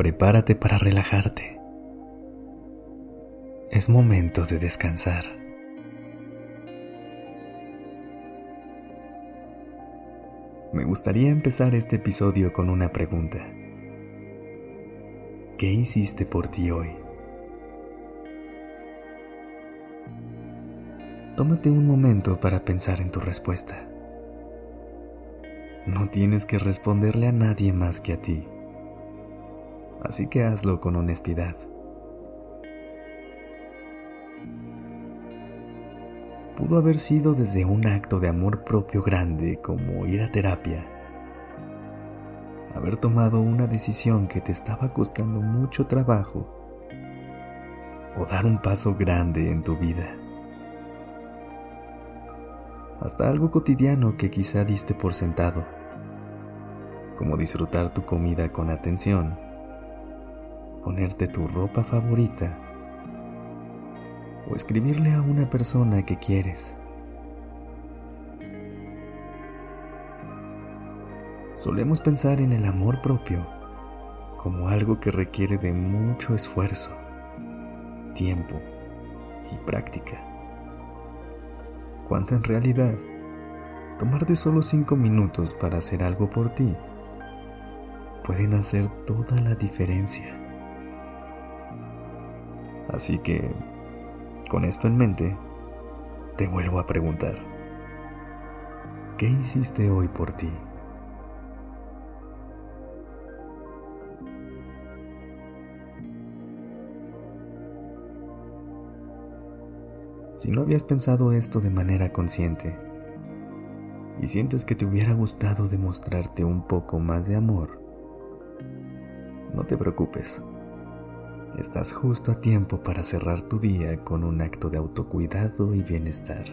Prepárate para relajarte. Es momento de descansar. Me gustaría empezar este episodio con una pregunta. ¿Qué hiciste por ti hoy? Tómate un momento para pensar en tu respuesta. No tienes que responderle a nadie más que a ti. Así que hazlo con honestidad. Pudo haber sido desde un acto de amor propio grande como ir a terapia. Haber tomado una decisión que te estaba costando mucho trabajo. O dar un paso grande en tu vida. Hasta algo cotidiano que quizá diste por sentado como disfrutar tu comida con atención, ponerte tu ropa favorita o escribirle a una persona que quieres. Solemos pensar en el amor propio como algo que requiere de mucho esfuerzo, tiempo y práctica, cuando en realidad tomarte solo cinco minutos para hacer algo por ti pueden hacer toda la diferencia. Así que, con esto en mente, te vuelvo a preguntar, ¿qué hiciste hoy por ti? Si no habías pensado esto de manera consciente y sientes que te hubiera gustado demostrarte un poco más de amor, no te preocupes. Estás justo a tiempo para cerrar tu día con un acto de autocuidado y bienestar.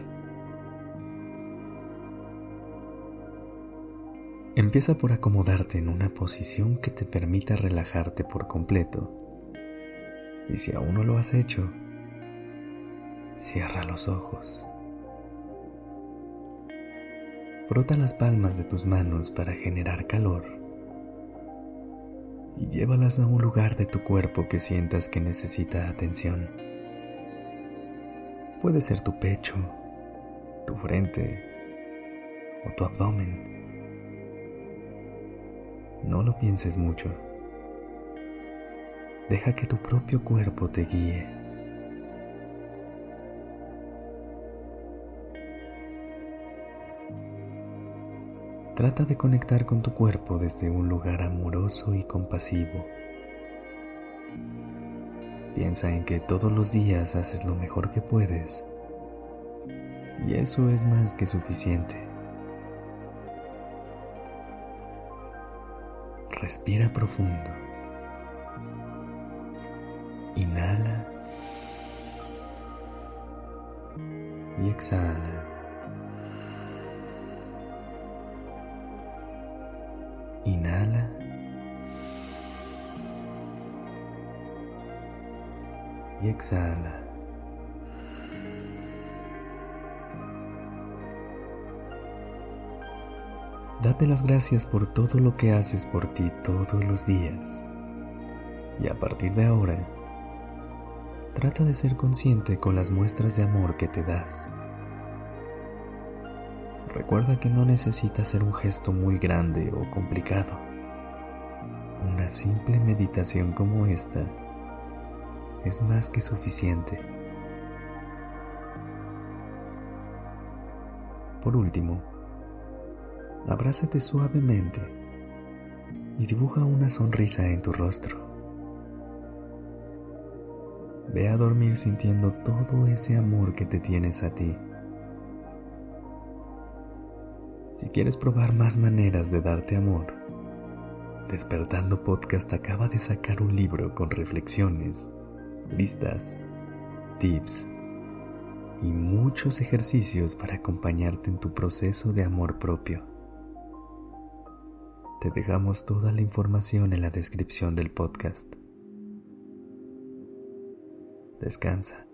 Empieza por acomodarte en una posición que te permita relajarte por completo. Y si aún no lo has hecho, cierra los ojos. Frota las palmas de tus manos para generar calor y llévalas a un lugar de tu cuerpo que sientas que necesita atención. Puede ser tu pecho, tu frente o tu abdomen. No lo pienses mucho. Deja que tu propio cuerpo te guíe. Trata de conectar con tu cuerpo desde un lugar amoroso y compasivo. Piensa en que todos los días haces lo mejor que puedes y eso es más que suficiente. Respira profundo. Inhala y exhala. Y exhala. Date las gracias por todo lo que haces por ti todos los días. Y a partir de ahora, trata de ser consciente con las muestras de amor que te das. Recuerda que no necesita ser un gesto muy grande o complicado. Una simple meditación como esta es más que suficiente. Por último, abrázate suavemente y dibuja una sonrisa en tu rostro. Ve a dormir sintiendo todo ese amor que te tienes a ti. Si quieres probar más maneras de darte amor, Despertando Podcast acaba de sacar un libro con reflexiones, listas, tips y muchos ejercicios para acompañarte en tu proceso de amor propio. Te dejamos toda la información en la descripción del podcast. Descansa.